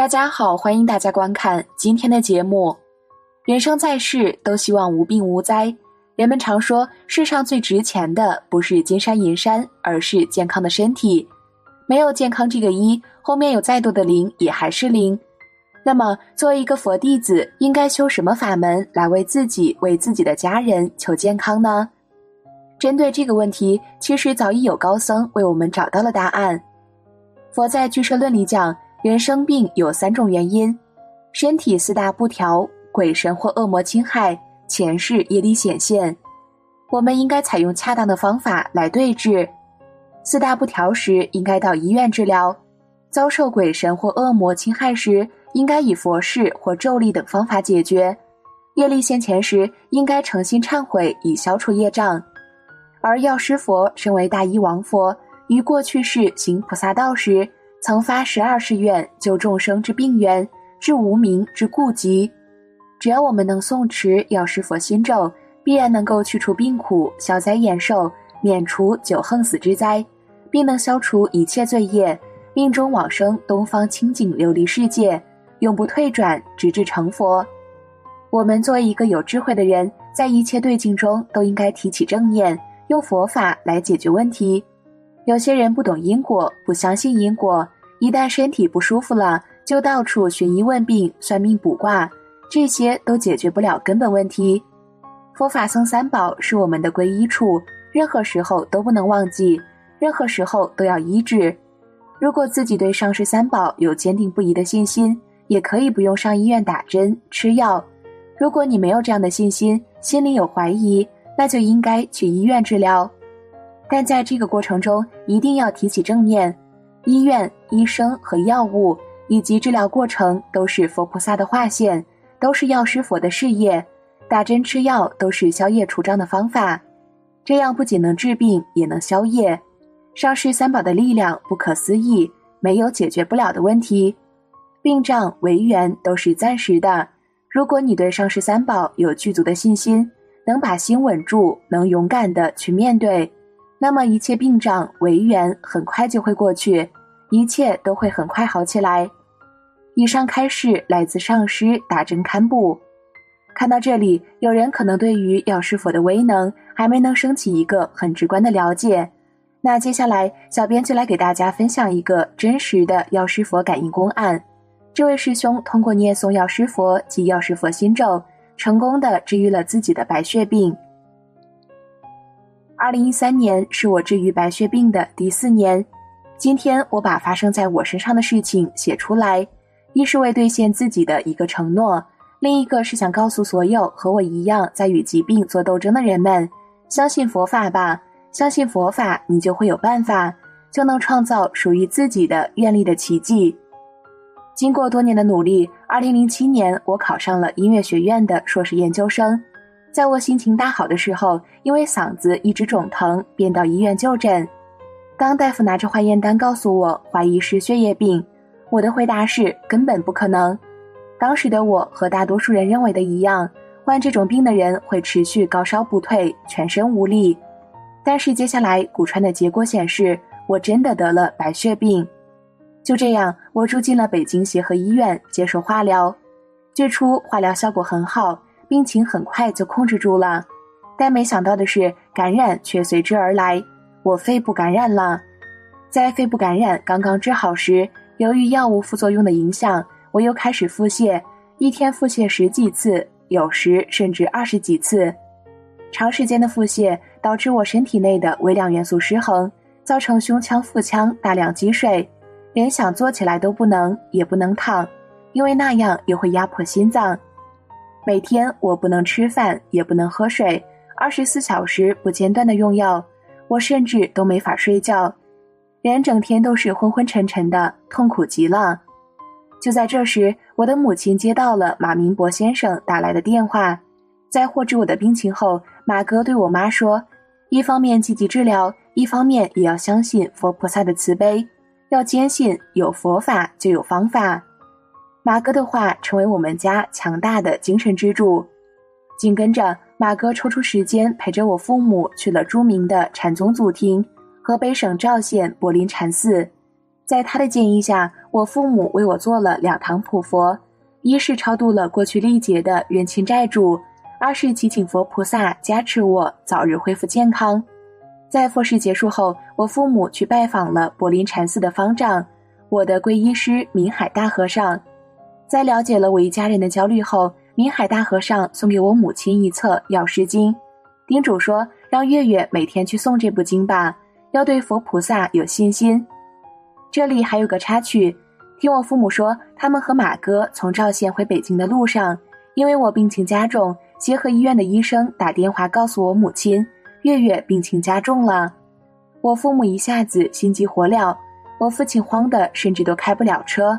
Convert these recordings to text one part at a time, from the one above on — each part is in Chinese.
大家好，欢迎大家观看今天的节目。人生在世，都希望无病无灾。人们常说，世上最值钱的不是金山银山，而是健康的身体。没有健康这个一，后面有再多的零也还是零。那么，作为一个佛弟子，应该修什么法门来为自己、为自己的家人求健康呢？针对这个问题，其实早已有高僧为我们找到了答案。佛在俱舍论里讲。人生病有三种原因：身体四大不调、鬼神或恶魔侵害、前世业力显现。我们应该采用恰当的方法来对治。四大不调时，应该到医院治疗；遭受鬼神或恶魔侵害时，应该以佛事或咒力等方法解决。业力现前时，应该诚心忏悔以消除业障。而药师佛身为大医王佛，于过去世行菩萨道时。曾发十二誓愿救众生之病源，治无名之痼疾。只要我们能诵持药师佛心咒，必然能够去除病苦，消灾延寿，免除九横死之灾，并能消除一切罪业，命中往生东方清净琉璃世界，永不退转，直至成佛。我们作为一个有智慧的人，在一切对境中都应该提起正念，用佛法来解决问题。有些人不懂因果，不相信因果，一旦身体不舒服了，就到处寻医问病、算命卜卦，这些都解决不了根本问题。佛法僧三宝是我们的皈依处，任何时候都不能忘记，任何时候都要医治。如果自己对上师三宝有坚定不移的信心，也可以不用上医院打针吃药。如果你没有这样的信心，心里有怀疑，那就应该去医院治疗。但在这个过程中，一定要提起正念。医院、医生和药物以及治疗过程都是佛菩萨的化现，都是药师佛的事业。打针吃药都是消业除障的方法，这样不仅能治病，也能消业。上师三宝的力量不可思议，没有解决不了的问题。病障为缘都是暂时的。如果你对上师三宝有具足的信心，能把心稳住，能勇敢的去面对。那么一切病障为缘，很快就会过去，一切都会很快好起来。以上开示来自上师打针堪布。看到这里，有人可能对于药师佛的威能还没能升起一个很直观的了解。那接下来，小编就来给大家分享一个真实的药师佛感应公案。这位师兄通过念诵药师佛及药师佛心咒，成功的治愈了自己的白血病。二零一三年是我治愈白血病的第四年。今天我把发生在我身上的事情写出来，一是为兑现自己的一个承诺，另一个是想告诉所有和我一样在与疾病做斗争的人们：相信佛法吧，相信佛法，你就会有办法，就能创造属于自己的愿力的奇迹。经过多年的努力，二零零七年我考上了音乐学院的硕士研究生。在我心情大好的时候，因为嗓子一直肿疼，便到医院就诊。当大夫拿着化验单告诉我怀疑是血液病，我的回答是根本不可能。当时的我和大多数人认为的一样，患这种病的人会持续高烧不退，全身无力。但是接下来骨穿的结果显示，我真的得了白血病。就这样，我住进了北京协和医院接受化疗。最初化疗效果很好。病情很快就控制住了，但没想到的是，感染却随之而来。我肺部感染了，在肺部感染刚刚治好时，由于药物副作用的影响，我又开始腹泻，一天腹泻十几次，有时甚至二十几次。长时间的腹泻导致我身体内的微量元素失衡，造成胸腔、腹腔大量积水，连想坐起来都不能，也不能躺，因为那样又会压迫心脏。每天我不能吃饭，也不能喝水，二十四小时不间断的用药，我甚至都没法睡觉，人整天都是昏昏沉沉的，痛苦极了。就在这时，我的母亲接到了马明博先生打来的电话，在获知我的病情后，马哥对我妈说：“一方面积极治疗，一方面也要相信佛菩萨的慈悲，要坚信有佛法就有方法。”马哥的话成为我们家强大的精神支柱。紧跟着，马哥抽出时间陪着我父母去了著名的禅宗祖庭——河北省赵县柏林禅寺。在他的建议下，我父母为我做了两堂普佛，一是超度了过去历劫的冤亲债主，二是祈请佛菩萨加持我早日恢复健康。在佛事结束后，我父母去拜访了柏林禅寺的方丈，我的皈依师明海大和尚。在了解了我一家人的焦虑后，明海大和尚送给我母亲一册《药师经》，叮嘱说让月月每天去诵这部经吧。要对佛菩萨有信心。这里还有个插曲，听我父母说，他们和马哥从赵县回北京的路上，因为我病情加重，协和医院的医生打电话告诉我母亲，月月病情加重了。我父母一下子心急火燎，我父亲慌得甚至都开不了车。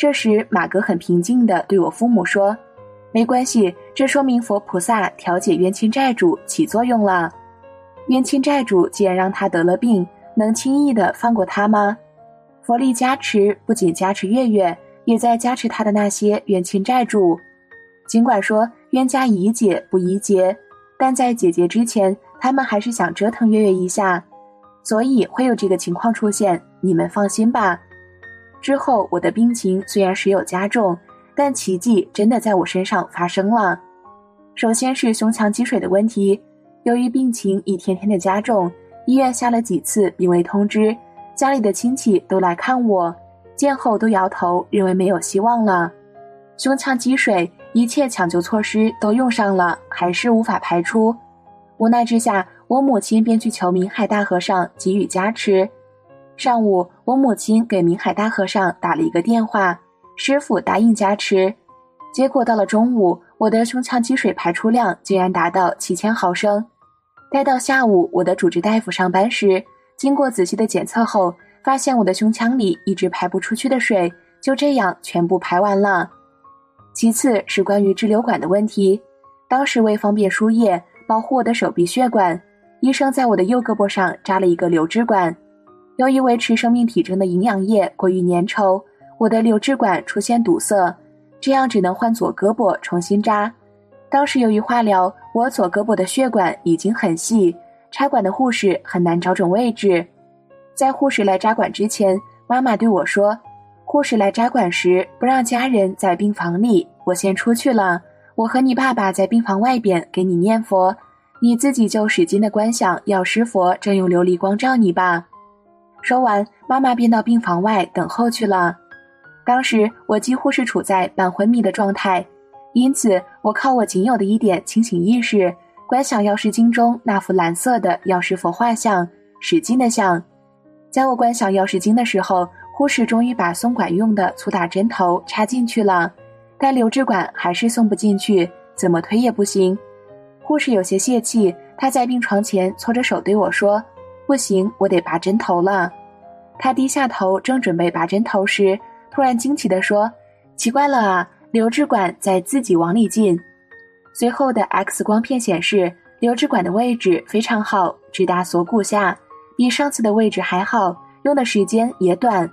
这时马哥很平静地对我父母说：“没关系，这说明佛菩萨调解冤亲债主起作用了。”冤亲债主既然让他得了病，能轻易的放过他吗？佛力加持不仅加持月月，也在加持他的那些冤亲债主。尽管说冤家宜解不宜结，但在解决之前，他们还是想折腾月月一下，所以会有这个情况出现。你们放心吧。之后我的病情虽然时有加重，但奇迹真的在我身上发生了。首先是胸腔积水的问题。由于病情一天天的加重，医院下了几次病危通知，家里的亲戚都来看我，见后都摇头，认为没有希望了。胸腔积水，一切抢救措施都用上了，还是无法排出。无奈之下，我母亲便去求明海大和尚给予加持。上午，我母亲给明海大和尚打了一个电话，师傅答应加持。结果到了中午。我的胸腔积水排出量竟然达到七千毫升。待到下午，我的主治大夫上班时，经过仔细的检测后，发现我的胸腔里一直排不出去的水就这样全部排完了。其次是关于支流管的问题，当时为方便输液，保护我的手臂血管，医生在我的右胳膊上扎了一个留置管。由于维持生命体征的营养液过于粘稠，我的留置管出现堵塞。这样只能换左胳膊重新扎。当时由于化疗，我左胳膊的血管已经很细，插管的护士很难找准位置。在护士来扎管之前，妈妈对我说：“护士来扎管时不让家人在病房里，我先出去了。我和你爸爸在病房外边给你念佛，你自己就使劲的观想药师佛正用琉璃光照你吧。”说完，妈妈便到病房外等候去了。当时我几乎是处在半昏迷的状态，因此我靠我仅有的一点清醒意识，观想药师经中那幅蓝色的药师佛画像，使劲的想。在我观想药师经的时候，护士终于把送管用的粗大针头插进去了，但留置管还是送不进去，怎么推也不行。护士有些泄气，他在病床前搓着手对我说：“不行，我得拔针头了。”他低下头，正准备拔针头时。突然惊奇地说：“奇怪了啊，留置管在自己往里进。”随后的 X 光片显示，留置管的位置非常好，直达锁骨下，比上次的位置还好，用的时间也短。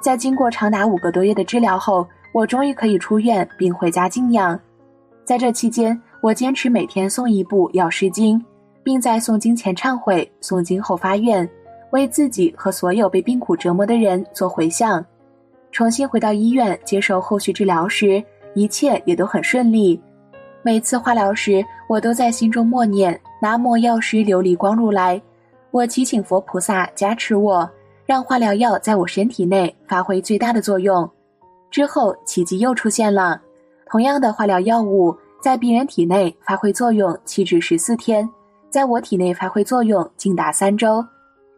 在经过长达五个多月的治疗后，我终于可以出院并回家静养。在这期间，我坚持每天诵一部《药师经》，并在诵经前忏悔，诵经后发愿，为自己和所有被病苦折磨的人做回向。重新回到医院接受后续治疗时，一切也都很顺利。每次化疗时，我都在心中默念“南无药师琉璃光如来”，我祈请佛菩萨加持我，让化疗药在我身体内发挥最大的作用。之后，奇迹又出现了，同样的化疗药物在病人体内发挥作用七至十四天，在我体内发挥作用竟达三周。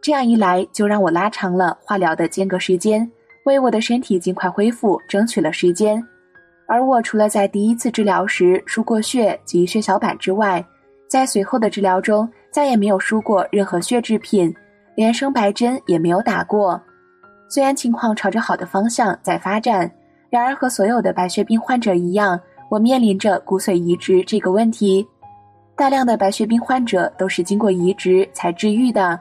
这样一来，就让我拉长了化疗的间隔时间。为我的身体尽快恢复争取了时间，而我除了在第一次治疗时输过血及血小板之外，在随后的治疗中再也没有输过任何血制品，连生白针也没有打过。虽然情况朝着好的方向在发展，然而和所有的白血病患者一样，我面临着骨髓移植这个问题。大量的白血病患者都是经过移植才治愈的，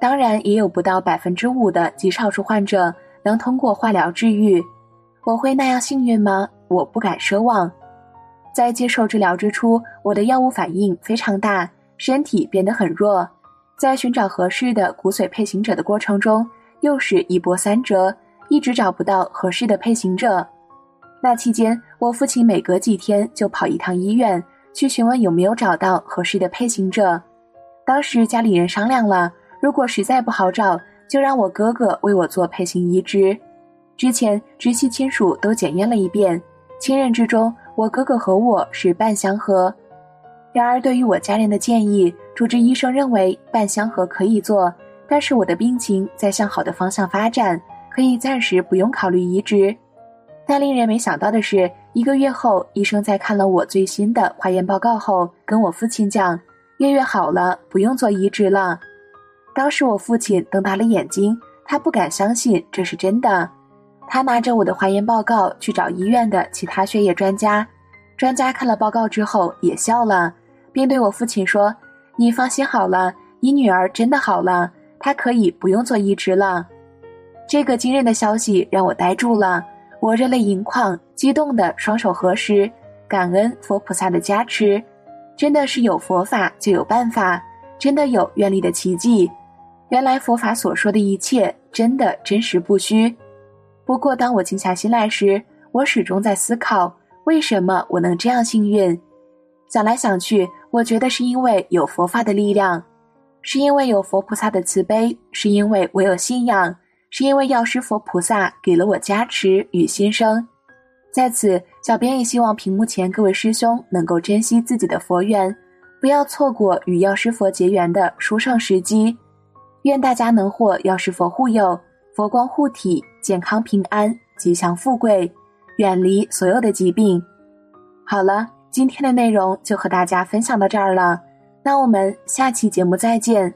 当然也有不到百分之五的极少数患者。能通过化疗治愈，我会那样幸运吗？我不敢奢望。在接受治疗之初，我的药物反应非常大，身体变得很弱。在寻找合适的骨髓配型者的过程中，又是一波三折，一直找不到合适的配型者。那期间，我父亲每隔几天就跑一趟医院，去询问有没有找到合适的配型者。当时家里人商量了，如果实在不好找，就让我哥哥为我做配型移植。之前直系亲属都检验了一遍，亲人之中，我哥哥和我是半相合。然而，对于我家人的建议，主治医生认为半相合可以做，但是我的病情在向好的方向发展，可以暂时不用考虑移植。但令人没想到的是，一个月后，医生在看了我最新的化验报告后，跟我父亲讲：“月月好了，不用做移植了。”当时我父亲瞪大了眼睛，他不敢相信这是真的。他拿着我的化验报告去找医院的其他血液专家，专家看了报告之后也笑了，并对我父亲说：“你放心好了，你女儿真的好了，她可以不用做移植了。”这个惊人的消息让我呆住了。我热泪盈眶，激动的双手合十，感恩佛菩萨的加持。真的是有佛法就有办法，真的有愿力的奇迹。原来佛法所说的一切真的真实不虚。不过当我静下心来时，我始终在思考，为什么我能这样幸运？想来想去，我觉得是因为有佛法的力量，是因为有佛菩萨的慈悲，是因为我有信仰。是因为药师佛菩萨给了我加持与新生，在此，小编也希望屏幕前各位师兄能够珍惜自己的佛缘，不要错过与药师佛结缘的殊胜时机。愿大家能获药师佛护佑，佛光护体，健康平安，吉祥富贵，远离所有的疾病。好了，今天的内容就和大家分享到这儿了，那我们下期节目再见。